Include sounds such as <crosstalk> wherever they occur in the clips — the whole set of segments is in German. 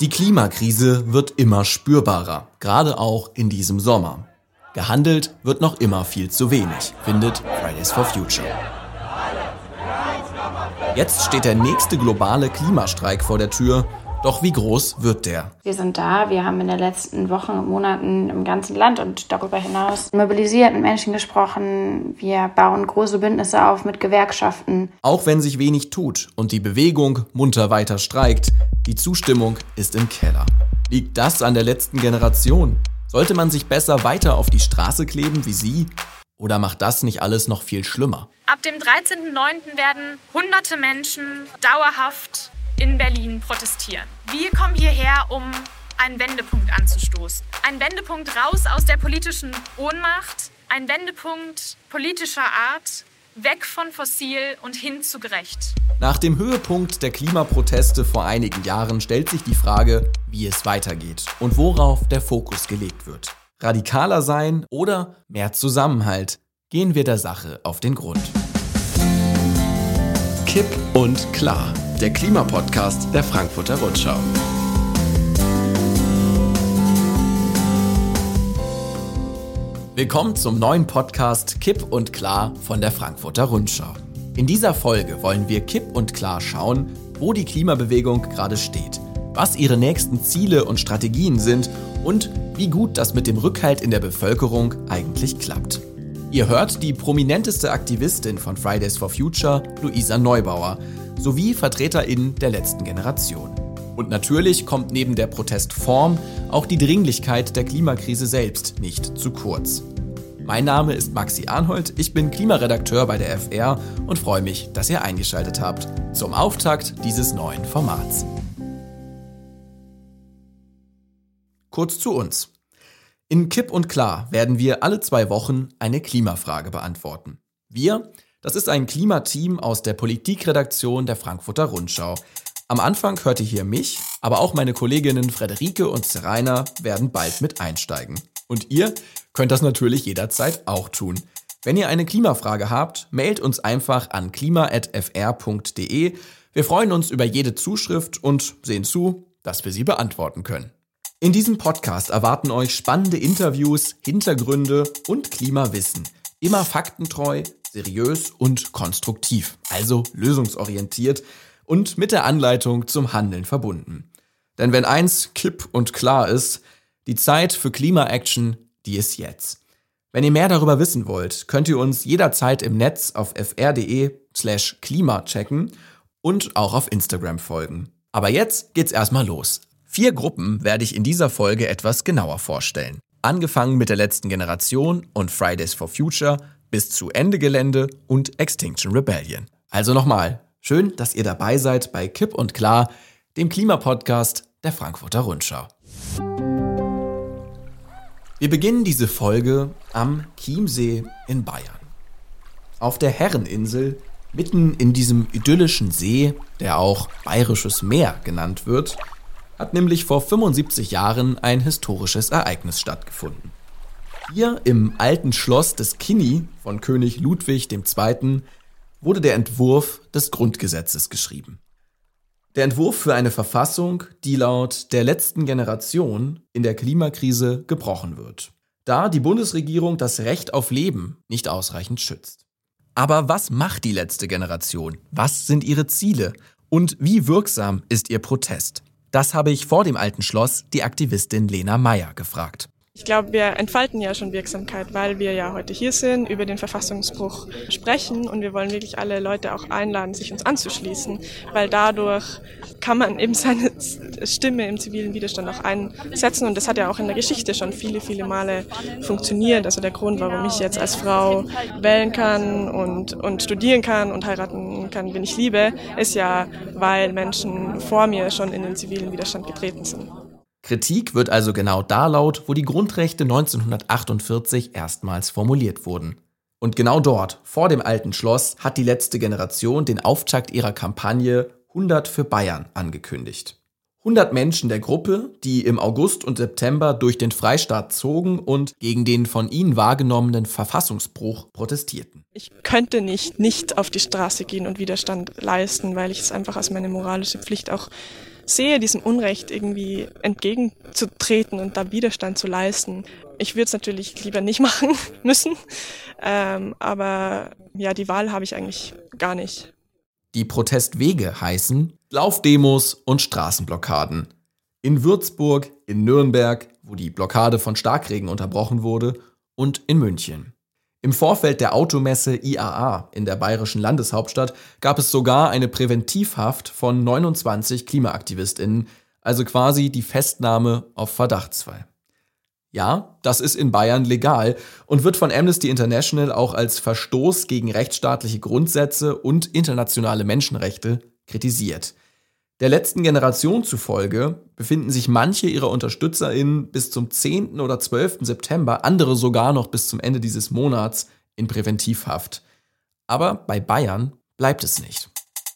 Die Klimakrise wird immer spürbarer, gerade auch in diesem Sommer. Gehandelt wird noch immer viel zu wenig, findet Fridays for Future. Jetzt steht der nächste globale Klimastreik vor der Tür doch wie groß wird der? Wir sind da. Wir haben in den letzten Wochen und Monaten im ganzen Land und darüber hinaus mobilisiert, mit Menschen gesprochen. Wir bauen große Bündnisse auf mit Gewerkschaften. Auch wenn sich wenig tut und die Bewegung munter weiter streikt, die Zustimmung ist im Keller. Liegt das an der letzten Generation? Sollte man sich besser weiter auf die Straße kleben wie Sie? Oder macht das nicht alles noch viel schlimmer? Ab dem 13.09. werden hunderte Menschen dauerhaft in Berlin protestieren. Wir kommen hierher, um einen Wendepunkt anzustoßen. Ein Wendepunkt raus aus der politischen Ohnmacht, ein Wendepunkt politischer Art, weg von fossil und hin zu gerecht. Nach dem Höhepunkt der Klimaproteste vor einigen Jahren stellt sich die Frage, wie es weitergeht und worauf der Fokus gelegt wird. Radikaler sein oder mehr Zusammenhalt? Gehen wir der Sache auf den Grund. Kipp und klar der Klimapodcast der Frankfurter Rundschau. Willkommen zum neuen Podcast Kipp und Klar von der Frankfurter Rundschau. In dieser Folge wollen wir kipp und klar schauen, wo die Klimabewegung gerade steht, was ihre nächsten Ziele und Strategien sind und wie gut das mit dem Rückhalt in der Bevölkerung eigentlich klappt. Ihr hört die prominenteste Aktivistin von Fridays for Future, Luisa Neubauer, sowie VertreterInnen der letzten Generation. Und natürlich kommt neben der Protestform auch die Dringlichkeit der Klimakrise selbst nicht zu kurz. Mein Name ist Maxi Arnhold, ich bin Klimaredakteur bei der FR und freue mich, dass ihr eingeschaltet habt zum Auftakt dieses neuen Formats. Kurz zu uns. In Kipp und Klar werden wir alle zwei Wochen eine Klimafrage beantworten. Wir, das ist ein Klimateam aus der Politikredaktion der Frankfurter Rundschau. Am Anfang hört ihr hier mich, aber auch meine Kolleginnen Frederike und Seraina werden bald mit einsteigen. Und ihr könnt das natürlich jederzeit auch tun. Wenn ihr eine Klimafrage habt, mailt uns einfach an klima.fr.de. Wir freuen uns über jede Zuschrift und sehen zu, dass wir sie beantworten können. In diesem Podcast erwarten euch spannende Interviews, Hintergründe und Klimawissen. Immer faktentreu, seriös und konstruktiv, also lösungsorientiert und mit der Anleitung zum Handeln verbunden. Denn wenn eins kipp und klar ist, die Zeit für Klima-Action, die ist jetzt. Wenn ihr mehr darüber wissen wollt, könnt ihr uns jederzeit im Netz auf fr.de slash klima checken und auch auf Instagram folgen. Aber jetzt geht's erstmal los. Vier Gruppen werde ich in dieser Folge etwas genauer vorstellen. Angefangen mit der letzten Generation und Fridays for Future bis zu Ende Gelände und Extinction Rebellion. Also nochmal, schön, dass ihr dabei seid bei Kipp und Klar, dem Klimapodcast der Frankfurter Rundschau. Wir beginnen diese Folge am Chiemsee in Bayern. Auf der Herreninsel, mitten in diesem idyllischen See, der auch Bayerisches Meer genannt wird, hat nämlich vor 75 Jahren ein historisches Ereignis stattgefunden. Hier im alten Schloss des Kini von König Ludwig II. wurde der Entwurf des Grundgesetzes geschrieben. Der Entwurf für eine Verfassung, die laut der letzten Generation in der Klimakrise gebrochen wird, da die Bundesregierung das Recht auf Leben nicht ausreichend schützt. Aber was macht die letzte Generation? Was sind ihre Ziele? Und wie wirksam ist ihr Protest? Das habe ich vor dem alten Schloss die Aktivistin Lena Meyer gefragt. Ich glaube, wir entfalten ja schon Wirksamkeit, weil wir ja heute hier sind, über den Verfassungsbruch sprechen und wir wollen wirklich alle Leute auch einladen, sich uns anzuschließen, weil dadurch kann man eben seine <laughs> Stimme im zivilen Widerstand auch einsetzen und das hat ja auch in der Geschichte schon viele, viele Male funktioniert. Also der Grund, warum ich jetzt als Frau wählen kann und, und studieren kann und heiraten kann, wen ich liebe, ist ja, weil Menschen vor mir schon in den zivilen Widerstand getreten sind. Kritik wird also genau da laut, wo die Grundrechte 1948 erstmals formuliert wurden. Und genau dort, vor dem alten Schloss, hat die letzte Generation den Auftakt ihrer Kampagne 100 für Bayern angekündigt. 100 Menschen der Gruppe, die im August und September durch den Freistaat zogen und gegen den von ihnen wahrgenommenen Verfassungsbruch protestierten. Ich könnte nicht nicht auf die Straße gehen und Widerstand leisten, weil ich es einfach als meine moralische Pflicht auch sehe, diesem Unrecht irgendwie entgegenzutreten und da Widerstand zu leisten. Ich würde es natürlich lieber nicht <laughs> machen müssen, ähm, aber ja, die Wahl habe ich eigentlich gar nicht. Die Protestwege heißen Laufdemos und Straßenblockaden. In Würzburg, in Nürnberg, wo die Blockade von Starkregen unterbrochen wurde, und in München. Im Vorfeld der Automesse IAA in der bayerischen Landeshauptstadt gab es sogar eine Präventivhaft von 29 Klimaaktivistinnen, also quasi die Festnahme auf Verdachtsfall. Ja, das ist in Bayern legal und wird von Amnesty International auch als Verstoß gegen rechtsstaatliche Grundsätze und internationale Menschenrechte kritisiert. Der letzten Generation zufolge befinden sich manche ihrer UnterstützerInnen bis zum 10. oder 12. September, andere sogar noch bis zum Ende dieses Monats in Präventivhaft. Aber bei Bayern bleibt es nicht.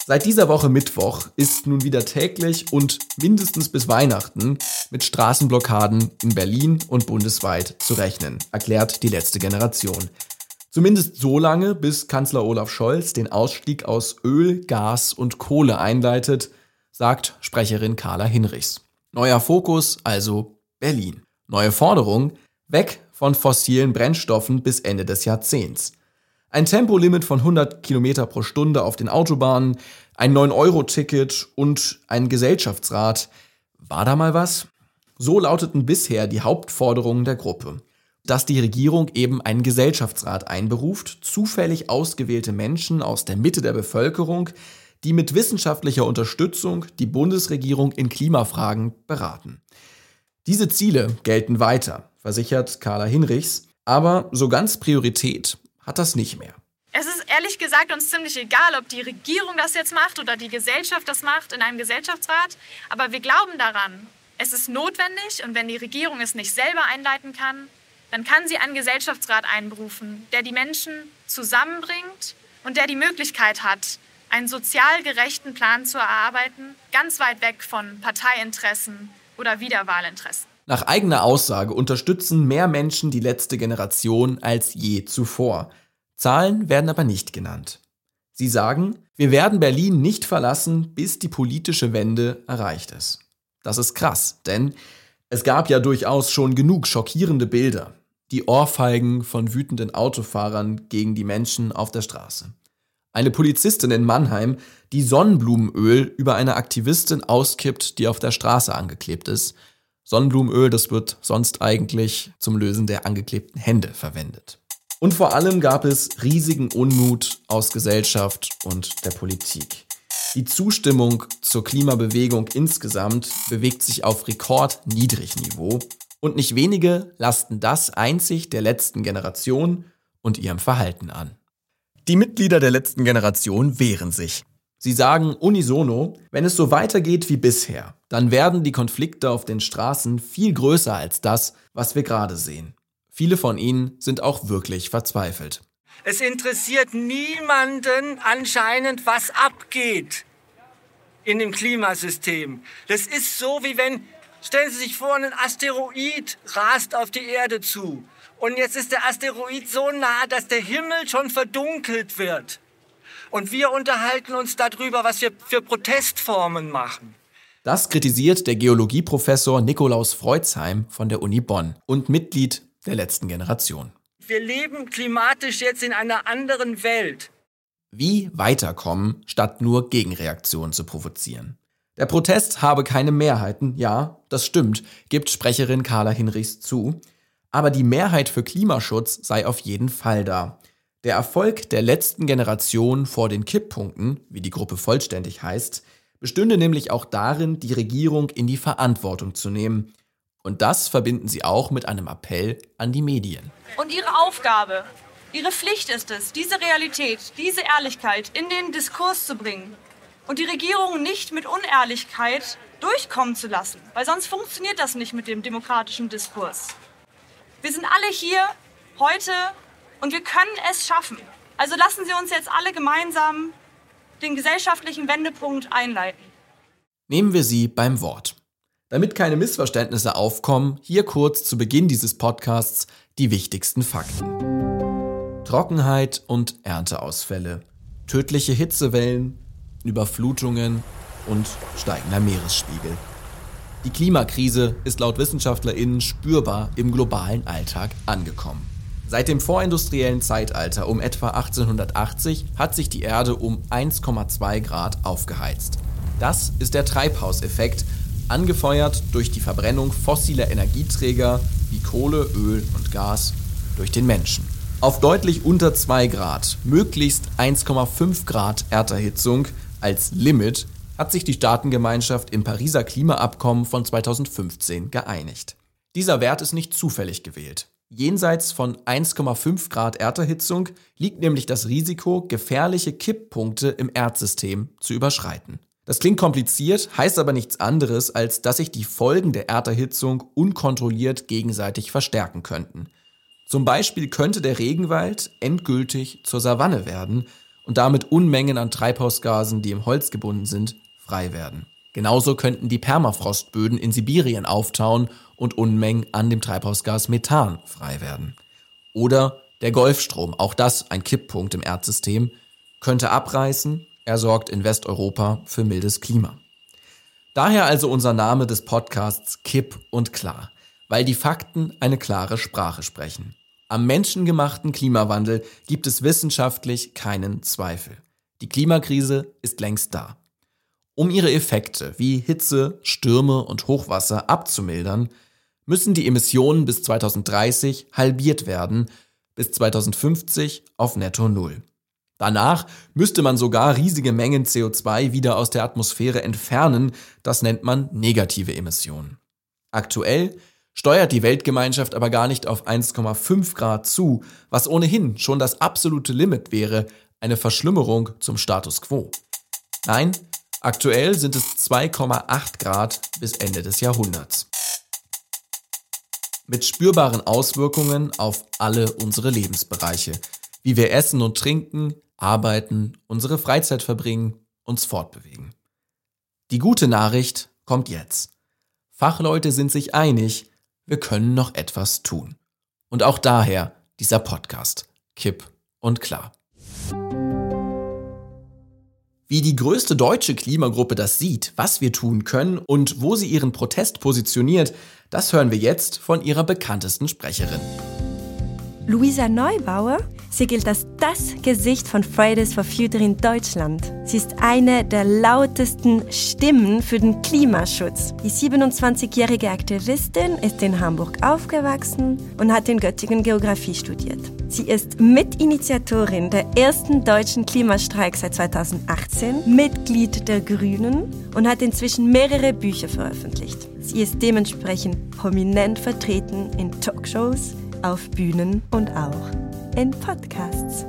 Seit dieser Woche Mittwoch ist nun wieder täglich und mindestens bis Weihnachten mit Straßenblockaden in Berlin und bundesweit zu rechnen, erklärt die letzte Generation. Zumindest so lange, bis Kanzler Olaf Scholz den Ausstieg aus Öl, Gas und Kohle einleitet – sagt Sprecherin Carla Hinrichs. Neuer Fokus also Berlin. Neue Forderung weg von fossilen Brennstoffen bis Ende des Jahrzehnts. Ein Tempolimit von 100 Kilometer pro Stunde auf den Autobahnen, ein 9-Euro-Ticket und ein Gesellschaftsrat. War da mal was? So lauteten bisher die Hauptforderungen der Gruppe. Dass die Regierung eben einen Gesellschaftsrat einberuft, zufällig ausgewählte Menschen aus der Mitte der Bevölkerung, die mit wissenschaftlicher Unterstützung die Bundesregierung in Klimafragen beraten. Diese Ziele gelten weiter, versichert Carla Hinrichs, aber so ganz Priorität hat das nicht mehr. Es ist ehrlich gesagt uns ziemlich egal, ob die Regierung das jetzt macht oder die Gesellschaft das macht in einem Gesellschaftsrat, aber wir glauben daran, es ist notwendig und wenn die Regierung es nicht selber einleiten kann, dann kann sie einen Gesellschaftsrat einberufen, der die Menschen zusammenbringt und der die Möglichkeit hat, einen sozial gerechten Plan zu erarbeiten, ganz weit weg von Parteiinteressen oder Wiederwahlinteressen. Nach eigener Aussage unterstützen mehr Menschen die letzte Generation als je zuvor. Zahlen werden aber nicht genannt. Sie sagen, wir werden Berlin nicht verlassen, bis die politische Wende erreicht ist. Das ist krass, denn es gab ja durchaus schon genug schockierende Bilder. Die Ohrfeigen von wütenden Autofahrern gegen die Menschen auf der Straße. Eine Polizistin in Mannheim, die Sonnenblumenöl über eine Aktivistin auskippt, die auf der Straße angeklebt ist. Sonnenblumenöl, das wird sonst eigentlich zum Lösen der angeklebten Hände verwendet. Und vor allem gab es riesigen Unmut aus Gesellschaft und der Politik. Die Zustimmung zur Klimabewegung insgesamt bewegt sich auf Rekordniedrigniveau und nicht wenige lasten das einzig der letzten Generation und ihrem Verhalten an. Die Mitglieder der letzten Generation wehren sich. Sie sagen unisono, wenn es so weitergeht wie bisher, dann werden die Konflikte auf den Straßen viel größer als das, was wir gerade sehen. Viele von ihnen sind auch wirklich verzweifelt. Es interessiert niemanden anscheinend, was abgeht in dem Klimasystem. Das ist so, wie wenn, stellen Sie sich vor, ein Asteroid rast auf die Erde zu. Und jetzt ist der Asteroid so nah, dass der Himmel schon verdunkelt wird. Und wir unterhalten uns darüber, was wir für Protestformen machen. Das kritisiert der Geologieprofessor Nikolaus Freuzheim von der Uni Bonn und Mitglied der letzten Generation. Wir leben klimatisch jetzt in einer anderen Welt. Wie weiterkommen, statt nur Gegenreaktionen zu provozieren? Der Protest habe keine Mehrheiten, ja, das stimmt, gibt Sprecherin Carla Hinrichs zu. Aber die Mehrheit für Klimaschutz sei auf jeden Fall da. Der Erfolg der letzten Generation vor den Kipppunkten, wie die Gruppe vollständig heißt, bestünde nämlich auch darin, die Regierung in die Verantwortung zu nehmen. Und das verbinden sie auch mit einem Appell an die Medien. Und ihre Aufgabe, ihre Pflicht ist es, diese Realität, diese Ehrlichkeit in den Diskurs zu bringen und die Regierung nicht mit Unehrlichkeit durchkommen zu lassen, weil sonst funktioniert das nicht mit dem demokratischen Diskurs. Wir sind alle hier heute und wir können es schaffen. Also lassen Sie uns jetzt alle gemeinsam den gesellschaftlichen Wendepunkt einleiten. Nehmen wir Sie beim Wort. Damit keine Missverständnisse aufkommen, hier kurz zu Beginn dieses Podcasts die wichtigsten Fakten. Trockenheit und Ernteausfälle, tödliche Hitzewellen, Überflutungen, und steigender Meeresspiegel. Die Klimakrise ist laut WissenschaftlerInnen spürbar im globalen Alltag angekommen. Seit dem vorindustriellen Zeitalter um etwa 1880 hat sich die Erde um 1,2 Grad aufgeheizt. Das ist der Treibhauseffekt, angefeuert durch die Verbrennung fossiler Energieträger wie Kohle, Öl und Gas durch den Menschen. Auf deutlich unter 2 Grad, möglichst 1,5 Grad Erderhitzung als Limit hat sich die Staatengemeinschaft im Pariser Klimaabkommen von 2015 geeinigt. Dieser Wert ist nicht zufällig gewählt. Jenseits von 1,5 Grad Erderhitzung liegt nämlich das Risiko, gefährliche Kipppunkte im Erdsystem zu überschreiten. Das klingt kompliziert, heißt aber nichts anderes, als dass sich die Folgen der Erderhitzung unkontrolliert gegenseitig verstärken könnten. Zum Beispiel könnte der Regenwald endgültig zur Savanne werden und damit Unmengen an Treibhausgasen, die im Holz gebunden sind, frei werden. Genauso könnten die Permafrostböden in Sibirien auftauen und Unmengen an dem Treibhausgas Methan frei werden. Oder der Golfstrom, auch das ein Kipppunkt im Erdsystem, könnte abreißen, er sorgt in Westeuropa für mildes Klima. Daher also unser Name des Podcasts Kipp und Klar, weil die Fakten eine klare Sprache sprechen. Am menschengemachten Klimawandel gibt es wissenschaftlich keinen Zweifel. Die Klimakrise ist längst da. Um ihre Effekte wie Hitze, Stürme und Hochwasser abzumildern, müssen die Emissionen bis 2030 halbiert werden, bis 2050 auf netto Null. Danach müsste man sogar riesige Mengen CO2 wieder aus der Atmosphäre entfernen, das nennt man negative Emissionen. Aktuell steuert die Weltgemeinschaft aber gar nicht auf 1,5 Grad zu, was ohnehin schon das absolute Limit wäre, eine Verschlimmerung zum Status quo. Nein, aktuell sind es 2,8 Grad bis Ende des Jahrhunderts mit spürbaren Auswirkungen auf alle unsere Lebensbereiche, wie wir essen und trinken, arbeiten, unsere Freizeit verbringen, uns fortbewegen. Die gute Nachricht kommt jetzt. Fachleute sind sich einig, wir können noch etwas tun. Und auch daher dieser Podcast. Kipp und klar. Wie die größte deutsche Klimagruppe das sieht, was wir tun können und wo sie ihren Protest positioniert, das hören wir jetzt von ihrer bekanntesten Sprecherin. Luisa Neubauer, sie gilt als das Gesicht von Fridays for Future in Deutschland. Sie ist eine der lautesten Stimmen für den Klimaschutz. Die 27-jährige Aktivistin ist in Hamburg aufgewachsen und hat in Göttingen Geografie studiert. Sie ist Mitinitiatorin der ersten deutschen Klimastreik seit 2018, Mitglied der Grünen und hat inzwischen mehrere Bücher veröffentlicht. Sie ist dementsprechend prominent vertreten in Talkshows, auf Bühnen und auch in Podcasts.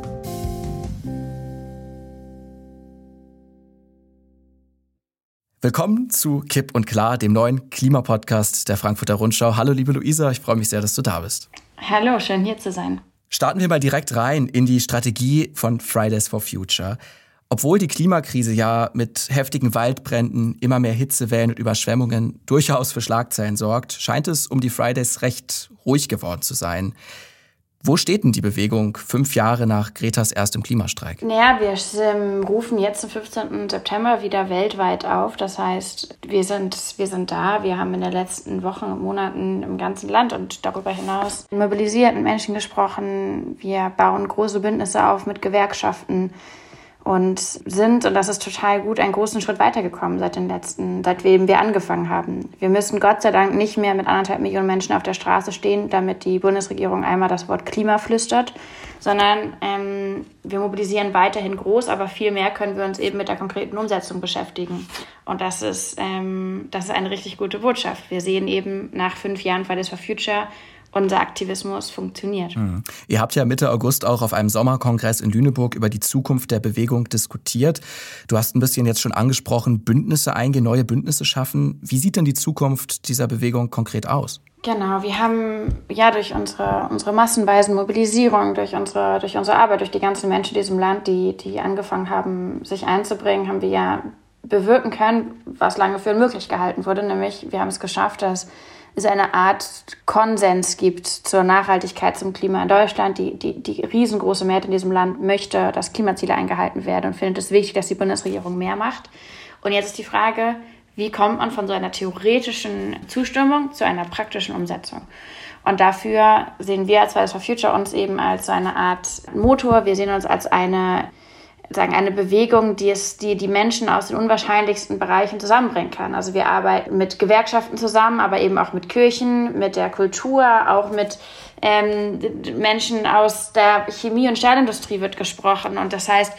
Willkommen zu Kipp und Klar, dem neuen Klimapodcast der Frankfurter Rundschau. Hallo, liebe Luisa, ich freue mich sehr, dass du da bist. Hallo, schön hier zu sein. Starten wir mal direkt rein in die Strategie von Fridays for Future. Obwohl die Klimakrise ja mit heftigen Waldbränden, immer mehr Hitzewellen und Überschwemmungen durchaus für Schlagzeilen sorgt, scheint es um die Fridays recht ruhig geworden zu sein. Wo steht denn die Bewegung fünf Jahre nach Gretas erstem Klimastreik? Naja, wir ähm, rufen jetzt am 15. September wieder weltweit auf. Das heißt, wir sind, wir sind da. Wir haben in den letzten Wochen und Monaten im ganzen Land und darüber hinaus mobilisiert mit Menschen gesprochen. Wir bauen große Bündnisse auf mit Gewerkschaften und sind, und das ist total gut, einen großen Schritt weitergekommen seit den letzten, seitdem wir angefangen haben. Wir müssen Gott sei Dank nicht mehr mit anderthalb Millionen Menschen auf der Straße stehen, damit die Bundesregierung einmal das Wort Klima flüstert, sondern ähm, wir mobilisieren weiterhin groß, aber viel mehr können wir uns eben mit der konkreten Umsetzung beschäftigen. Und das ist, ähm, das ist eine richtig gute Botschaft. Wir sehen eben nach fünf Jahren Fridays for Future, unser Aktivismus funktioniert. Mhm. Ihr habt ja Mitte August auch auf einem Sommerkongress in Lüneburg über die Zukunft der Bewegung diskutiert. Du hast ein bisschen jetzt schon angesprochen, Bündnisse eingehen, neue Bündnisse schaffen. Wie sieht denn die Zukunft dieser Bewegung konkret aus? Genau, wir haben ja durch unsere, unsere massenweisen Mobilisierung, durch unsere, durch unsere Arbeit, durch die ganzen Menschen in diesem Land, die, die angefangen haben, sich einzubringen, haben wir ja bewirken können, was lange für unmöglich gehalten wurde, nämlich wir haben es geschafft, dass es eine Art Konsens gibt zur Nachhaltigkeit zum Klima in Deutschland. Die, die, die riesengroße Mehrheit in diesem Land möchte, dass Klimaziele eingehalten werden und findet es wichtig, dass die Bundesregierung mehr macht. Und jetzt ist die Frage, wie kommt man von so einer theoretischen Zustimmung zu einer praktischen Umsetzung? Und dafür sehen wir als Fridays for Future uns eben als so eine Art Motor. Wir sehen uns als eine sagen, eine Bewegung, die es, die die Menschen aus den unwahrscheinlichsten Bereichen zusammenbringen kann. Also wir arbeiten mit Gewerkschaften zusammen, aber eben auch mit Kirchen, mit der Kultur, auch mit ähm, Menschen aus der Chemie- und Stahlindustrie wird gesprochen. Und das heißt,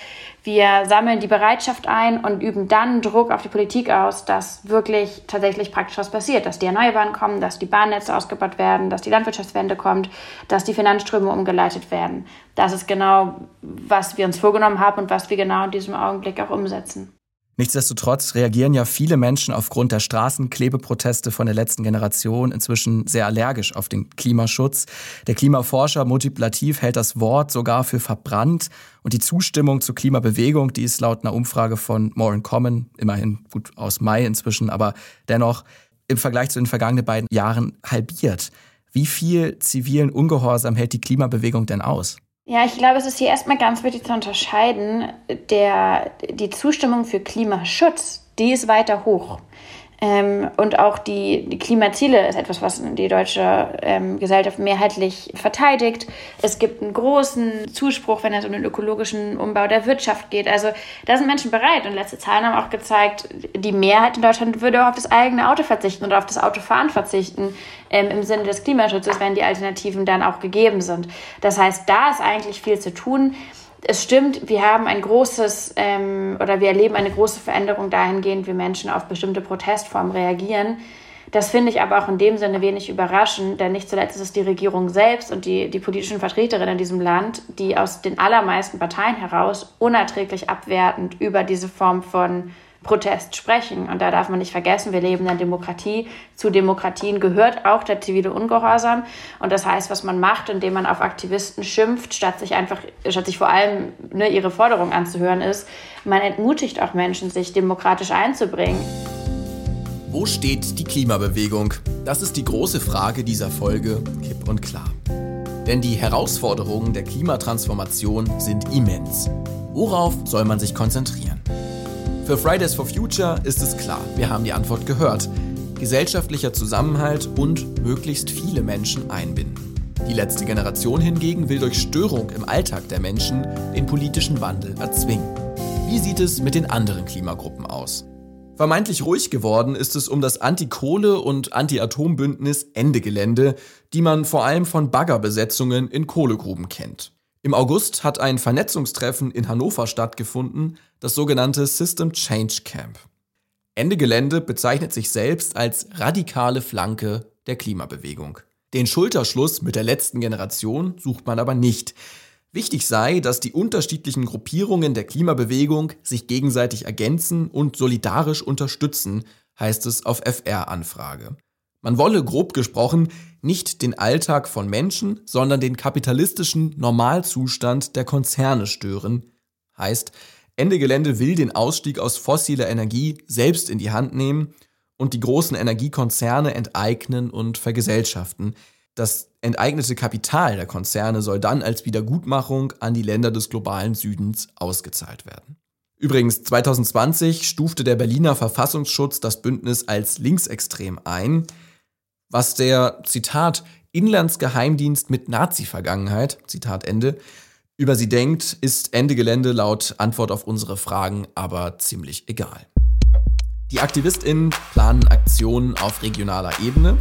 wir sammeln die Bereitschaft ein und üben dann Druck auf die Politik aus, dass wirklich tatsächlich praktisch was passiert, dass die Erneuerbaren kommen, dass die Bahnnetze ausgebaut werden, dass die Landwirtschaftswende kommt, dass die Finanzströme umgeleitet werden. Das ist genau, was wir uns vorgenommen haben und was wir genau in diesem Augenblick auch umsetzen. Nichtsdestotrotz reagieren ja viele Menschen aufgrund der Straßenklebeproteste von der letzten Generation inzwischen sehr allergisch auf den Klimaschutz. Der Klimaforscher Multiplativ hält das Wort sogar für verbrannt und die Zustimmung zur Klimabewegung, die ist laut einer Umfrage von More in Common, immerhin gut aus Mai inzwischen, aber dennoch im Vergleich zu den vergangenen beiden Jahren halbiert. Wie viel zivilen Ungehorsam hält die Klimabewegung denn aus? Ja, ich glaube, es ist hier erstmal ganz wichtig zu unterscheiden, der, die Zustimmung für Klimaschutz, die ist weiter hoch. Ähm, und auch die, die Klimaziele ist etwas, was die deutsche ähm, Gesellschaft mehrheitlich verteidigt. Es gibt einen großen Zuspruch, wenn es um den ökologischen Umbau der Wirtschaft geht. Also da sind Menschen bereit. Und letzte Zahlen haben auch gezeigt, die Mehrheit in Deutschland würde auch auf das eigene Auto verzichten oder auf das Autofahren verzichten ähm, im Sinne des Klimaschutzes, wenn die Alternativen dann auch gegeben sind. Das heißt, da ist eigentlich viel zu tun es stimmt, wir haben ein großes ähm, oder wir erleben eine große Veränderung dahingehend, wie Menschen auf bestimmte Protestformen reagieren. Das finde ich aber auch in dem Sinne wenig überraschend, denn nicht zuletzt ist es die Regierung selbst und die, die politischen Vertreterinnen in diesem Land, die aus den allermeisten Parteien heraus unerträglich abwertend über diese Form von Protest sprechen. Und da darf man nicht vergessen, wir leben in einer Demokratie. Zu Demokratien gehört auch der zivile Ungehorsam. Und das heißt, was man macht, indem man auf Aktivisten schimpft, statt sich einfach, statt sich vor allem ne, ihre Forderungen anzuhören, ist, man entmutigt auch Menschen, sich demokratisch einzubringen. Wo steht die Klimabewegung? Das ist die große Frage dieser Folge, kipp und klar. Denn die Herausforderungen der Klimatransformation sind immens. Worauf soll man sich konzentrieren? Für Fridays for Future ist es klar, wir haben die Antwort gehört. Gesellschaftlicher Zusammenhalt und möglichst viele Menschen einbinden. Die letzte Generation hingegen will durch Störung im Alltag der Menschen den politischen Wandel erzwingen. Wie sieht es mit den anderen Klimagruppen aus? Vermeintlich ruhig geworden ist es um das Anti-Kohle- und Anti-Atom-Bündnis Ende Gelände, die man vor allem von Baggerbesetzungen in Kohlegruben kennt. Im August hat ein Vernetzungstreffen in Hannover stattgefunden, das sogenannte System Change Camp. Ende Gelände bezeichnet sich selbst als radikale Flanke der Klimabewegung. Den Schulterschluss mit der letzten Generation sucht man aber nicht. Wichtig sei, dass die unterschiedlichen Gruppierungen der Klimabewegung sich gegenseitig ergänzen und solidarisch unterstützen, heißt es auf FR-Anfrage. Man wolle grob gesprochen nicht den Alltag von Menschen, sondern den kapitalistischen Normalzustand der Konzerne stören. Heißt, Ende Gelände will den Ausstieg aus fossiler Energie selbst in die Hand nehmen und die großen Energiekonzerne enteignen und vergesellschaften. Das enteignete Kapital der Konzerne soll dann als Wiedergutmachung an die Länder des globalen Südens ausgezahlt werden. Übrigens, 2020 stufte der Berliner Verfassungsschutz das Bündnis als linksextrem ein was der, Zitat, Inlandsgeheimdienst mit Nazi-Vergangenheit, Zitat Ende, über sie denkt, ist Ende Gelände laut Antwort auf unsere Fragen aber ziemlich egal. Die AktivistInnen planen Aktionen auf regionaler Ebene.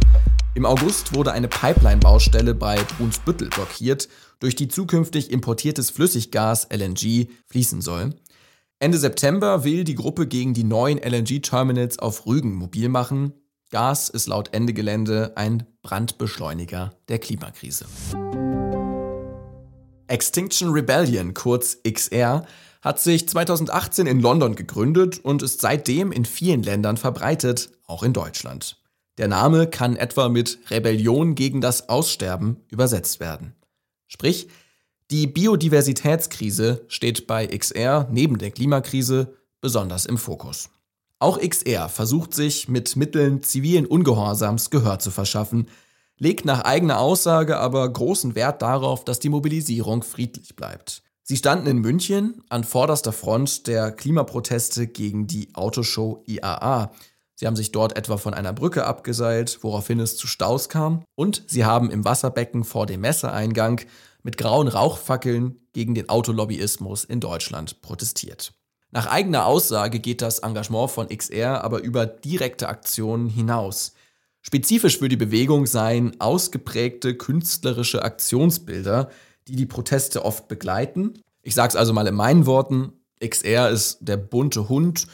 Im August wurde eine Pipeline-Baustelle bei Brunsbüttel blockiert, durch die zukünftig importiertes Flüssiggas LNG fließen soll. Ende September will die Gruppe gegen die neuen LNG-Terminals auf Rügen mobil machen. Gas ist laut Ende Gelände ein Brandbeschleuniger der Klimakrise. Extinction Rebellion, kurz XR, hat sich 2018 in London gegründet und ist seitdem in vielen Ländern verbreitet, auch in Deutschland. Der Name kann etwa mit Rebellion gegen das Aussterben übersetzt werden. Sprich, die Biodiversitätskrise steht bei XR neben der Klimakrise besonders im Fokus. Auch XR versucht sich mit Mitteln zivilen Ungehorsams Gehör zu verschaffen, legt nach eigener Aussage aber großen Wert darauf, dass die Mobilisierung friedlich bleibt. Sie standen in München an vorderster Front der Klimaproteste gegen die Autoshow IAA. Sie haben sich dort etwa von einer Brücke abgeseilt, woraufhin es zu Staus kam. Und sie haben im Wasserbecken vor dem Messeeingang mit grauen Rauchfackeln gegen den Autolobbyismus in Deutschland protestiert. Nach eigener Aussage geht das Engagement von XR aber über direkte Aktionen hinaus. Spezifisch für die Bewegung seien ausgeprägte künstlerische Aktionsbilder, die die Proteste oft begleiten. Ich sage es also mal in meinen Worten, XR ist der bunte Hund,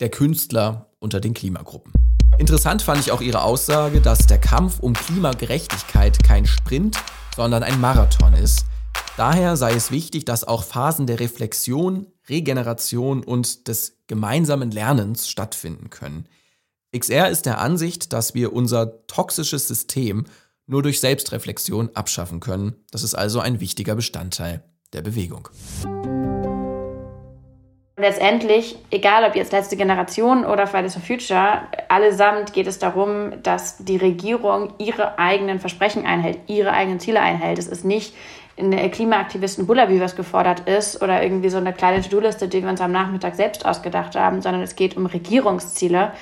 der Künstler unter den Klimagruppen. Interessant fand ich auch ihre Aussage, dass der Kampf um Klimagerechtigkeit kein Sprint, sondern ein Marathon ist. Daher sei es wichtig, dass auch Phasen der Reflexion, Regeneration und des gemeinsamen Lernens stattfinden können. XR ist der Ansicht, dass wir unser toxisches System nur durch Selbstreflexion abschaffen können. Das ist also ein wichtiger Bestandteil der Bewegung. Letztendlich, egal ob jetzt letzte Generation oder Fridays for Future, allesamt geht es darum, dass die Regierung ihre eigenen Versprechen einhält, ihre eigenen Ziele einhält. Es ist nicht in der Klimaaktivisten wie was gefordert ist, oder irgendwie so eine kleine To-Do-Liste, die wir uns am Nachmittag selbst ausgedacht haben, sondern es geht um Regierungsziele.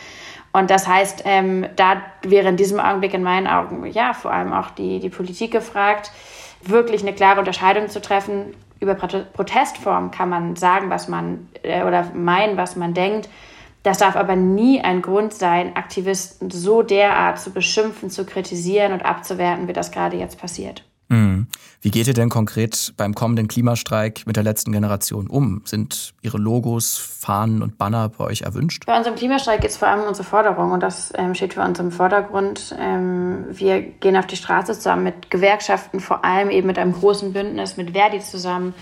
Und das heißt, ähm, da wäre in diesem Augenblick in meinen Augen, ja, vor allem auch die, die Politik gefragt, wirklich eine klare Unterscheidung zu treffen. Über Protestformen kann man sagen, was man äh, oder meinen, was man denkt. Das darf aber nie ein Grund sein, Aktivisten so derart zu beschimpfen, zu kritisieren und abzuwerten, wie das gerade jetzt passiert. Mhm. Wie geht ihr denn konkret beim kommenden Klimastreik mit der letzten Generation um? Sind Ihre Logos, Fahnen und Banner bei euch erwünscht? Bei unserem Klimastreik geht es vor allem um unsere Forderung und das ähm, steht für uns im Vordergrund. Ähm, wir gehen auf die Straße zusammen mit Gewerkschaften, vor allem eben mit einem großen Bündnis, mit Verdi zusammen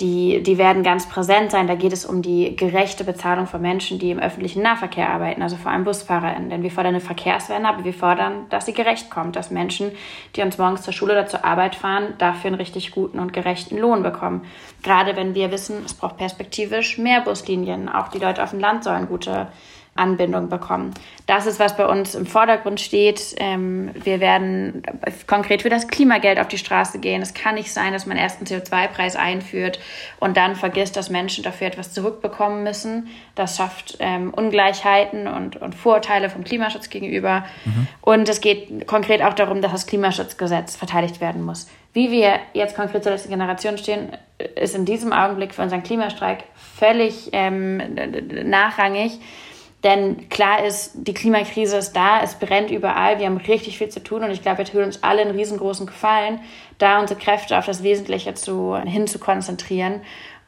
die, die werden ganz präsent sein. Da geht es um die gerechte Bezahlung von Menschen, die im öffentlichen Nahverkehr arbeiten, also vor allem BusfahrerInnen. Denn wir fordern eine Verkehrswende, aber wir fordern, dass sie gerecht kommt, dass Menschen, die uns morgens zur Schule oder zur Arbeit fahren, dafür einen richtig guten und gerechten Lohn bekommen. Gerade wenn wir wissen, es braucht perspektivisch mehr Buslinien. Auch die Leute auf dem Land sollen gute Anbindung bekommen. Das ist, was bei uns im Vordergrund steht. Ähm, wir werden konkret für das Klimageld auf die Straße gehen. Es kann nicht sein, dass man erst einen CO2-Preis einführt und dann vergisst, dass Menschen dafür etwas zurückbekommen müssen. Das schafft ähm, Ungleichheiten und, und Vorurteile vom Klimaschutz gegenüber. Mhm. Und es geht konkret auch darum, dass das Klimaschutzgesetz verteidigt werden muss. Wie wir jetzt konkret zur letzten Generation stehen, ist in diesem Augenblick für unseren Klimastreik völlig ähm, nachrangig. Denn klar ist, die Klimakrise ist da, es brennt überall, wir haben richtig viel zu tun und ich glaube, wir tun uns alle einen riesengroßen Gefallen, da unsere Kräfte auf das Wesentliche zu, hin zu konzentrieren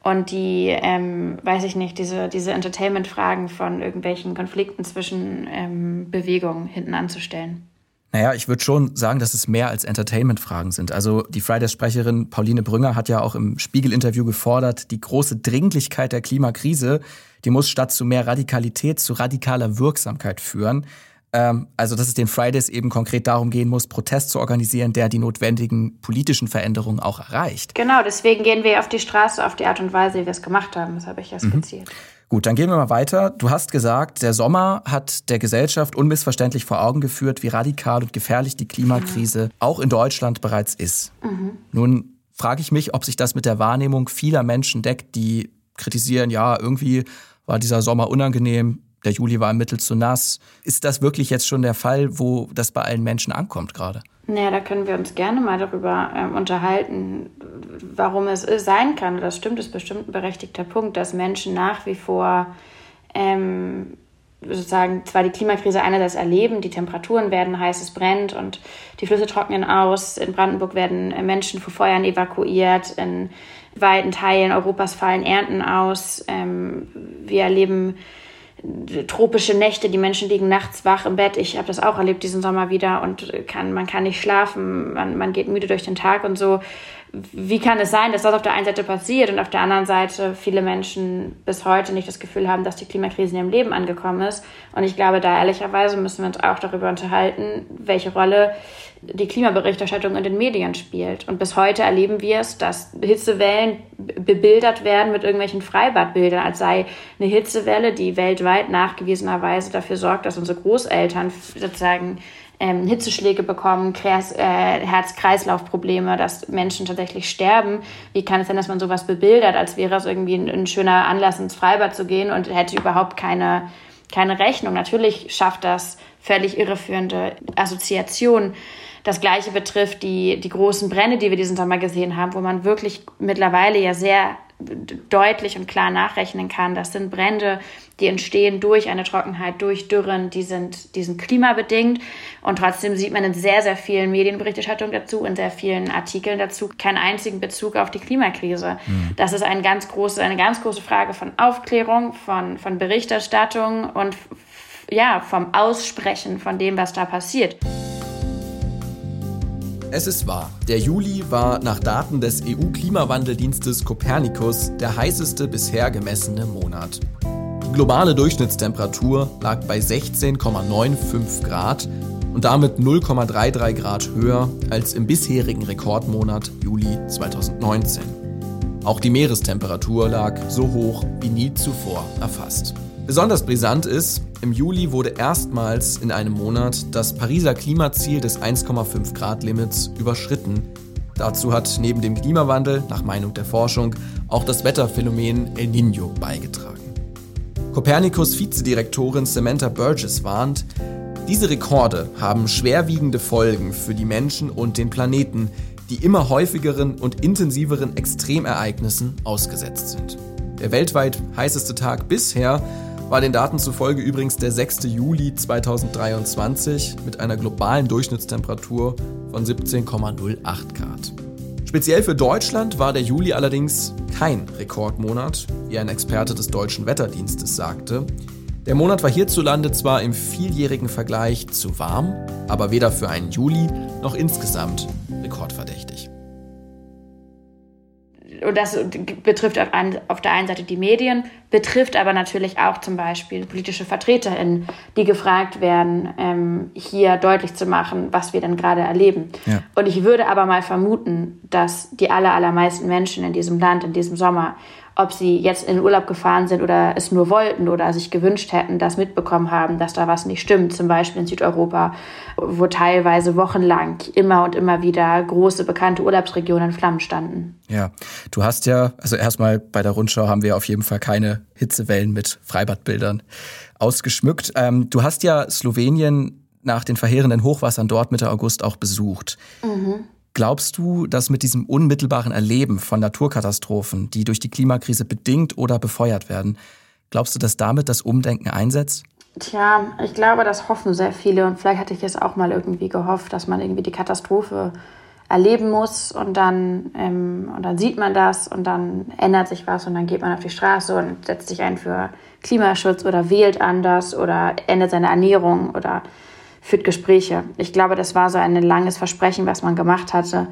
und die, ähm, weiß ich nicht, diese, diese Entertainment-Fragen von irgendwelchen Konflikten zwischen ähm, Bewegungen hinten anzustellen. Naja, ich würde schon sagen, dass es mehr als Entertainment-Fragen sind. Also die Fridays-Sprecherin Pauline Brünger hat ja auch im Spiegel-Interview gefordert, die große Dringlichkeit der Klimakrise die muss statt zu mehr Radikalität zu radikaler Wirksamkeit führen. Ähm, also, dass es den Fridays eben konkret darum gehen muss, Protest zu organisieren, der die notwendigen politischen Veränderungen auch erreicht. Genau, deswegen gehen wir auf die Straße auf die Art und Weise, wie wir es gemacht haben. Das habe ich ja mhm. skizziert. Mhm. Gut, dann gehen wir mal weiter. Du hast gesagt, der Sommer hat der Gesellschaft unmissverständlich vor Augen geführt, wie radikal und gefährlich die Klimakrise auch in Deutschland bereits ist. Mhm. Nun frage ich mich, ob sich das mit der Wahrnehmung vieler Menschen deckt, die kritisieren, ja, irgendwie war dieser Sommer unangenehm, der Juli war im Mittel zu nass. Ist das wirklich jetzt schon der Fall, wo das bei allen Menschen ankommt gerade? Naja, da können wir uns gerne mal darüber ähm, unterhalten, warum es sein kann. Das stimmt, ist bestimmt ein berechtigter Punkt, dass Menschen nach wie vor ähm, sozusagen zwar die Klimakrise einerseits erleben, die Temperaturen werden heiß, es brennt und die Flüsse trocknen aus. In Brandenburg werden Menschen vor Feuern evakuiert. In weiten Teilen Europas fallen Ernten aus. Ähm, wir erleben tropische Nächte, die Menschen liegen nachts wach im Bett. Ich habe das auch erlebt diesen Sommer wieder und kann, man kann nicht schlafen, man, man geht müde durch den Tag und so. Wie kann es sein, dass das auf der einen Seite passiert und auf der anderen Seite viele Menschen bis heute nicht das Gefühl haben, dass die Klimakrise in ihrem Leben angekommen ist? Und ich glaube, da ehrlicherweise müssen wir uns auch darüber unterhalten, welche Rolle die Klimaberichterstattung in den Medien spielt. Und bis heute erleben wir es, dass Hitzewellen bebildert werden mit irgendwelchen Freibadbildern, als sei eine Hitzewelle, die weltweit nachgewiesenerweise dafür sorgt, dass unsere Großeltern sozusagen ähm, Hitzeschläge bekommen, äh, Herz-Kreislauf-Probleme, dass Menschen tatsächlich sterben. Wie kann es denn, dass man sowas bebildert, als wäre es irgendwie ein, ein schöner Anlass, ins Freibad zu gehen und hätte überhaupt keine, keine Rechnung? Natürlich schafft das völlig irreführende Assoziationen. Das Gleiche betrifft die, die großen Brände, die wir diesen Sommer gesehen haben, wo man wirklich mittlerweile ja sehr deutlich und klar nachrechnen kann. Das sind Brände, die entstehen durch eine Trockenheit, durch Dürren, die sind, die sind klimabedingt. Und trotzdem sieht man in sehr, sehr vielen Medienberichterstattungen dazu, in sehr vielen Artikeln dazu, keinen einzigen Bezug auf die Klimakrise. Mhm. Das ist ein ganz große, eine ganz große Frage von Aufklärung, von, von Berichterstattung und ja, vom Aussprechen von dem, was da passiert. Es ist wahr, der Juli war nach Daten des EU-Klimawandeldienstes Copernicus der heißeste bisher gemessene Monat. Die globale Durchschnittstemperatur lag bei 16,95 Grad und damit 0,33 Grad höher als im bisherigen Rekordmonat Juli 2019. Auch die Meerestemperatur lag so hoch wie nie zuvor erfasst. Besonders brisant ist, im Juli wurde erstmals in einem Monat das Pariser Klimaziel des 1,5 Grad Limits überschritten. Dazu hat neben dem Klimawandel, nach Meinung der Forschung, auch das Wetterphänomen El Niño beigetragen. Copernicus Vizedirektorin Samantha Burgess warnt, diese Rekorde haben schwerwiegende Folgen für die Menschen und den Planeten, die immer häufigeren und intensiveren Extremereignissen ausgesetzt sind. Der weltweit heißeste Tag bisher war den Daten zufolge übrigens der 6. Juli 2023 mit einer globalen Durchschnittstemperatur von 17,08 Grad. Speziell für Deutschland war der Juli allerdings kein Rekordmonat, wie ein Experte des deutschen Wetterdienstes sagte. Der Monat war hierzulande zwar im vieljährigen Vergleich zu warm, aber weder für einen Juli noch insgesamt rekordverdächtig und das betrifft auf, ein, auf, der einen Seite die Medien, betrifft aber natürlich auch zum Beispiel politische VertreterInnen, die gefragt werden, ähm, hier deutlich zu machen, was wir denn gerade erleben. Ja. Und ich würde aber mal vermuten, dass die aller, allermeisten Menschen in diesem Land, in diesem Sommer ob sie jetzt in den Urlaub gefahren sind oder es nur wollten oder sich gewünscht hätten, das mitbekommen haben, dass da was nicht stimmt. Zum Beispiel in Südeuropa, wo teilweise wochenlang immer und immer wieder große bekannte Urlaubsregionen in Flammen standen. Ja, du hast ja, also erstmal bei der Rundschau haben wir auf jeden Fall keine Hitzewellen mit Freibadbildern ausgeschmückt. Ähm, du hast ja Slowenien nach den verheerenden Hochwassern dort Mitte August auch besucht. Mhm. Glaubst du, dass mit diesem unmittelbaren Erleben von Naturkatastrophen, die durch die Klimakrise bedingt oder befeuert werden, glaubst du, dass damit das Umdenken einsetzt? Tja, ich glaube, das hoffen sehr viele und vielleicht hatte ich es auch mal irgendwie gehofft, dass man irgendwie die Katastrophe erleben muss und dann, ähm, und dann sieht man das und dann ändert sich was und dann geht man auf die Straße und setzt sich ein für Klimaschutz oder wählt anders oder ändert seine Ernährung oder führt Gespräche. Ich glaube, das war so ein langes Versprechen, was man gemacht hatte.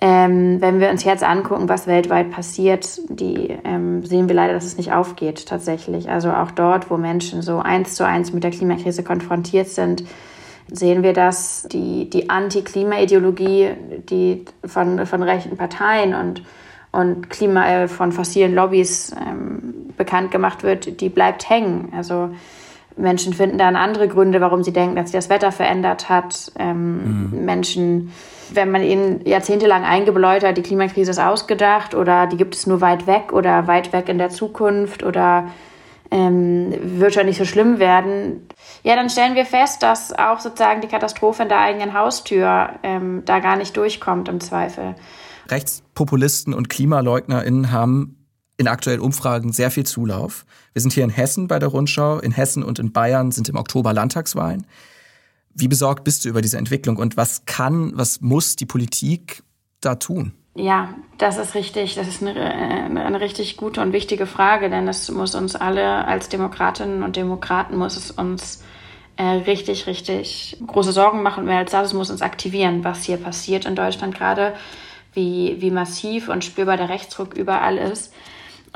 Ähm, wenn wir uns jetzt angucken, was weltweit passiert, die, ähm, sehen wir leider, dass es nicht aufgeht tatsächlich. Also auch dort, wo Menschen so eins zu eins mit der Klimakrise konfrontiert sind, sehen wir, dass die, die Anti-Klima-Ideologie, die von, von rechten Parteien und, und Klima, äh, von fossilen Lobbys ähm, bekannt gemacht wird, die bleibt hängen. Also Menschen finden dann andere Gründe, warum sie denken, dass sich das Wetter verändert hat. Ähm, mhm. Menschen, wenn man ihnen jahrzehntelang eingebläut hat, die Klimakrise ist ausgedacht oder die gibt es nur weit weg oder weit weg in der Zukunft oder ähm, wird schon nicht so schlimm werden. Ja, dann stellen wir fest, dass auch sozusagen die Katastrophe in der eigenen Haustür ähm, da gar nicht durchkommt im Zweifel. Rechtspopulisten und KlimaleugnerInnen haben in aktuellen Umfragen sehr viel Zulauf. Wir sind hier in Hessen bei der Rundschau. In Hessen und in Bayern sind im Oktober Landtagswahlen. Wie besorgt bist du über diese Entwicklung und was kann, was muss die Politik da tun? Ja, das ist richtig. Das ist eine, eine richtig gute und wichtige Frage, denn es muss uns alle als Demokratinnen und Demokraten muss es uns äh, richtig, richtig große Sorgen machen. Mehr als das, es muss uns aktivieren, was hier passiert in Deutschland gerade, wie, wie massiv und spürbar der Rechtsdruck überall ist.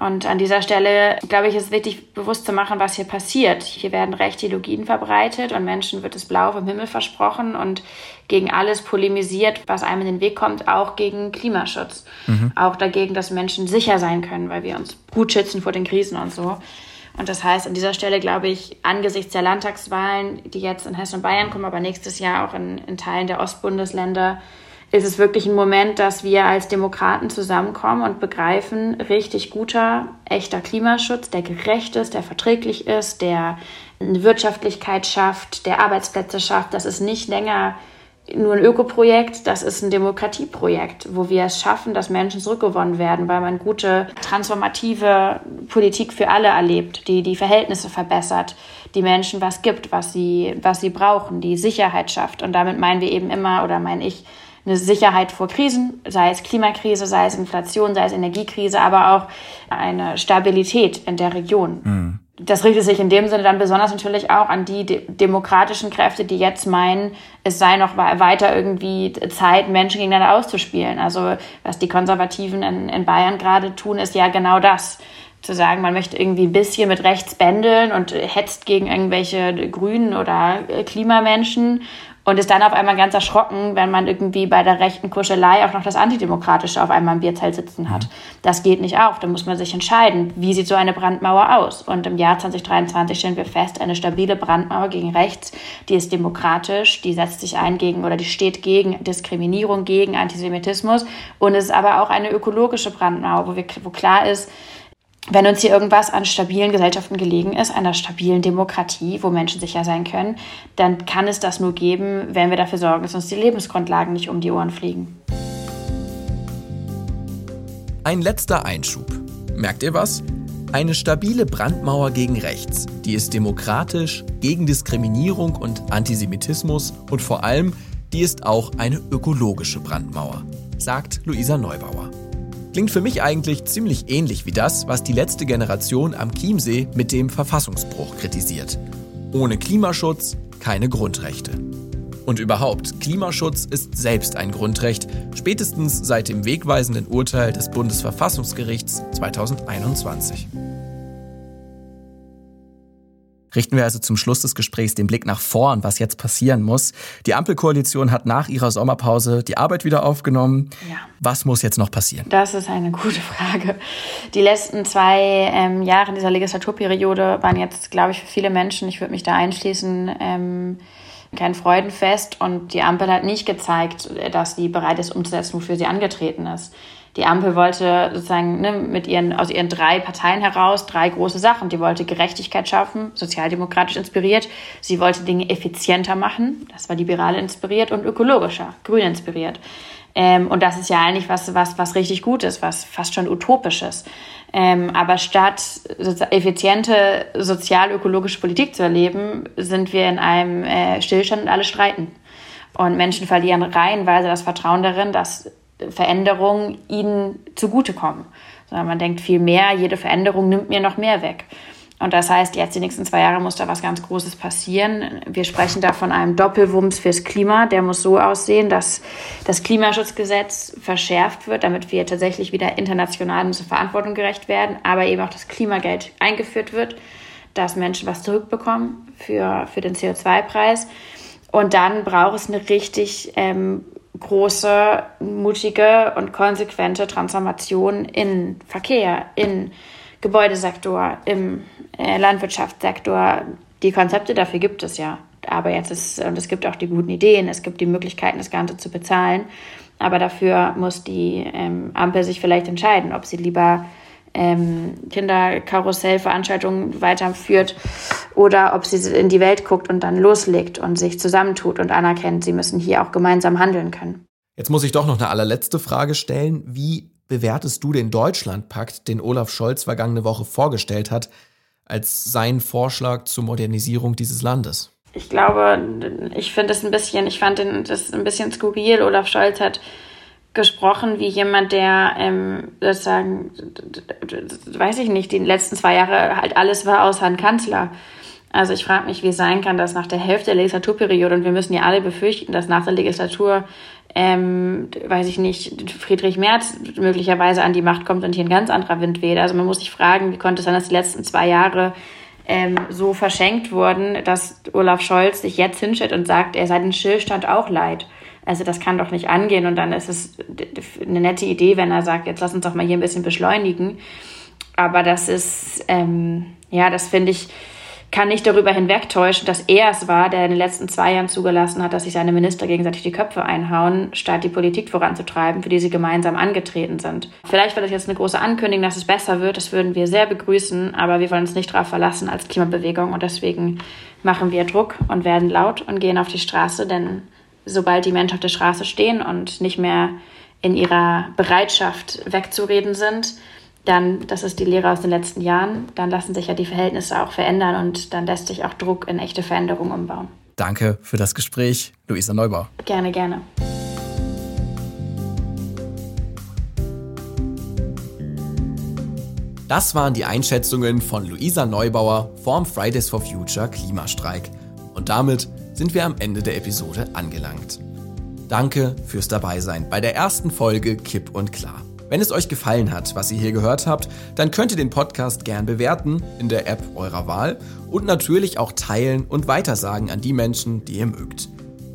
Und an dieser Stelle, glaube ich, ist es wichtig, bewusst zu machen, was hier passiert. Hier werden rechte Ideologien verbreitet und Menschen wird es blau vom Himmel versprochen und gegen alles polemisiert, was einem in den Weg kommt, auch gegen Klimaschutz. Mhm. Auch dagegen, dass Menschen sicher sein können, weil wir uns gut schützen vor den Krisen und so. Und das heißt, an dieser Stelle glaube ich, angesichts der Landtagswahlen, die jetzt in Hessen und Bayern kommen, aber nächstes Jahr auch in, in Teilen der Ostbundesländer, ist es wirklich ein Moment, dass wir als Demokraten zusammenkommen und begreifen, richtig guter, echter Klimaschutz, der gerecht ist, der verträglich ist, der eine Wirtschaftlichkeit schafft, der Arbeitsplätze schafft, das ist nicht länger nur ein Ökoprojekt, das ist ein Demokratieprojekt, wo wir es schaffen, dass Menschen zurückgewonnen werden, weil man gute, transformative Politik für alle erlebt, die die Verhältnisse verbessert, die Menschen was gibt, was sie, was sie brauchen, die Sicherheit schafft. Und damit meinen wir eben immer, oder meine ich, eine Sicherheit vor Krisen, sei es Klimakrise, sei es Inflation, sei es Energiekrise, aber auch eine Stabilität in der Region. Mhm. Das richtet sich in dem Sinne dann besonders natürlich auch an die de demokratischen Kräfte, die jetzt meinen, es sei noch weiter irgendwie Zeit, Menschen gegeneinander auszuspielen. Also was die Konservativen in, in Bayern gerade tun, ist ja genau das zu sagen, man möchte irgendwie ein bisschen mit rechts bändeln und hetzt gegen irgendwelche Grünen oder Klimamenschen und ist dann auf einmal ganz erschrocken, wenn man irgendwie bei der rechten Kuschelei auch noch das Antidemokratische auf einmal im Bierzelt sitzen hat. Das geht nicht auf. Da muss man sich entscheiden, wie sieht so eine Brandmauer aus. Und im Jahr 2023 stellen wir fest, eine stabile Brandmauer gegen rechts, die ist demokratisch, die setzt sich ein gegen oder die steht gegen Diskriminierung, gegen Antisemitismus. Und es ist aber auch eine ökologische Brandmauer, wo, wir, wo klar ist, wenn uns hier irgendwas an stabilen Gesellschaften gelegen ist, einer stabilen Demokratie, wo Menschen sicher sein können, dann kann es das nur geben, wenn wir dafür sorgen, dass uns die Lebensgrundlagen nicht um die Ohren fliegen. Ein letzter Einschub. Merkt ihr was? Eine stabile Brandmauer gegen rechts. Die ist demokratisch, gegen Diskriminierung und Antisemitismus und vor allem, die ist auch eine ökologische Brandmauer, sagt Luisa Neubauer. Klingt für mich eigentlich ziemlich ähnlich wie das, was die letzte Generation am Chiemsee mit dem Verfassungsbruch kritisiert. Ohne Klimaschutz keine Grundrechte. Und überhaupt, Klimaschutz ist selbst ein Grundrecht, spätestens seit dem wegweisenden Urteil des Bundesverfassungsgerichts 2021. Richten wir also zum Schluss des Gesprächs den Blick nach vorn, was jetzt passieren muss. Die Ampelkoalition hat nach ihrer Sommerpause die Arbeit wieder aufgenommen. Ja. Was muss jetzt noch passieren? Das ist eine gute Frage. Die letzten zwei ähm, Jahre dieser Legislaturperiode waren jetzt, glaube ich, für viele Menschen, ich würde mich da einschließen, ähm, kein Freudenfest. Und die Ampel hat nicht gezeigt, dass sie bereit ist umzusetzen, wofür sie angetreten ist die Ampel wollte sozusagen ne, mit ihren, aus ihren drei Parteien heraus drei große Sachen. Die wollte Gerechtigkeit schaffen, sozialdemokratisch inspiriert. Sie wollte Dinge effizienter machen, das war liberal inspiriert und ökologischer, grün inspiriert. Ähm, und das ist ja eigentlich was, was, was richtig gut ist, was fast schon utopisches. Ähm, aber statt effiziente sozial-ökologische Politik zu erleben, sind wir in einem äh, Stillstand und alle streiten. Und Menschen verlieren reihenweise das Vertrauen darin, dass Veränderungen ihnen zugutekommen. Sondern man denkt viel mehr, jede Veränderung nimmt mir noch mehr weg. Und das heißt, jetzt die nächsten zwei Jahre muss da was ganz Großes passieren. Wir sprechen da von einem Doppelwumms fürs Klima. Der muss so aussehen, dass das Klimaschutzgesetz verschärft wird, damit wir tatsächlich wieder international unserer Verantwortung gerecht werden, aber eben auch das Klimageld eingeführt wird, dass Menschen was zurückbekommen für, für den CO2-Preis. Und dann braucht es eine richtig ähm, große, mutige und konsequente Transformation in Verkehr, in Gebäudesektor, im äh, Landwirtschaftssektor. Die Konzepte dafür gibt es ja. Aber jetzt ist, und es gibt auch die guten Ideen, es gibt die Möglichkeiten, das Ganze zu bezahlen. Aber dafür muss die ähm, Ampel sich vielleicht entscheiden, ob sie lieber ähm, Kinderkarussellveranstaltungen weiterführt oder ob sie in die Welt guckt und dann loslegt und sich zusammentut und anerkennt, sie müssen hier auch gemeinsam handeln können. Jetzt muss ich doch noch eine allerletzte Frage stellen. Wie bewertest du den Deutschlandpakt, den Olaf Scholz vergangene Woche vorgestellt hat, als seinen Vorschlag zur Modernisierung dieses Landes? Ich glaube, ich finde es ein bisschen, ich fand das ein bisschen skurril. Olaf Scholz hat gesprochen wie jemand, der ähm, sozusagen, weiß ich nicht, die letzten zwei Jahre halt alles war außer ein Kanzler. Also ich frage mich, wie es sein kann, dass nach der Hälfte der Legislaturperiode, und wir müssen ja alle befürchten, dass nach der Legislatur, ähm, weiß ich nicht, Friedrich Merz möglicherweise an die Macht kommt und hier ein ganz anderer Wind weht. Also man muss sich fragen, wie konnte es sein, dass die letzten zwei Jahre ähm, so verschenkt wurden, dass Olaf Scholz sich jetzt hinstellt und sagt, er sei den Stillstand auch leid. Also das kann doch nicht angehen. Und dann ist es eine nette Idee, wenn er sagt, jetzt lass uns doch mal hier ein bisschen beschleunigen. Aber das ist, ähm, ja, das finde ich, kann nicht darüber hinwegtäuschen, dass er es war, der in den letzten zwei Jahren zugelassen hat, dass sich seine Minister gegenseitig die Köpfe einhauen, statt die Politik voranzutreiben, für die sie gemeinsam angetreten sind. Vielleicht wird das jetzt eine große Ankündigung, dass es besser wird. Das würden wir sehr begrüßen, aber wir wollen uns nicht darauf verlassen als Klimabewegung und deswegen machen wir Druck und werden laut und gehen auf die Straße, denn sobald die Menschen auf der Straße stehen und nicht mehr in ihrer Bereitschaft wegzureden sind, dann, das ist die Lehre aus den letzten Jahren, dann lassen sich ja die Verhältnisse auch verändern und dann lässt sich auch Druck in echte Veränderungen umbauen. Danke für das Gespräch, Luisa Neubau. Gerne, gerne. Das waren die Einschätzungen von Luisa Neubauer vorm Fridays for Future Klimastreik. Und damit sind wir am Ende der Episode angelangt. Danke fürs Dabeisein bei der ersten Folge Kipp und Klar. Wenn es euch gefallen hat, was ihr hier gehört habt, dann könnt ihr den Podcast gern bewerten in der App eurer Wahl und natürlich auch teilen und weitersagen an die Menschen, die ihr mögt.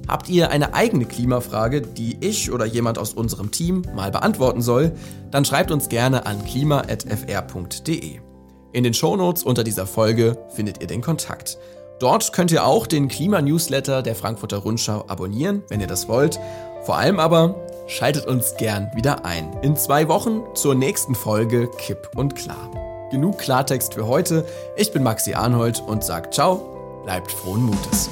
Habt ihr eine eigene Klimafrage, die ich oder jemand aus unserem Team mal beantworten soll, dann schreibt uns gerne an klima.fr.de. In den Shownotes unter dieser Folge findet ihr den Kontakt. Dort könnt ihr auch den Klimanewsletter der Frankfurter Rundschau abonnieren, wenn ihr das wollt. Vor allem aber schaltet uns gern wieder ein. In zwei Wochen zur nächsten Folge Kipp und Klar. Genug Klartext für heute. Ich bin Maxi Arnold und sag ciao, bleibt frohen Mutes.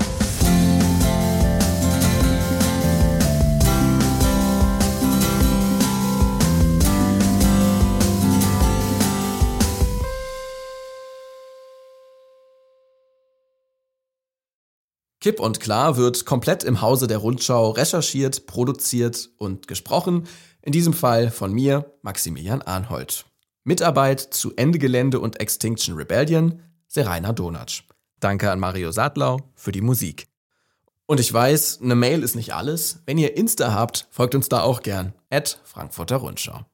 Kipp und Klar wird komplett im Hause der Rundschau recherchiert, produziert und gesprochen. In diesem Fall von mir, Maximilian Arnhold. Mitarbeit zu Ende Gelände und Extinction Rebellion, Serena Donatsch. Danke an Mario Sadlau für die Musik. Und ich weiß, eine Mail ist nicht alles. Wenn ihr Insta habt, folgt uns da auch gern. At Frankfurter Rundschau.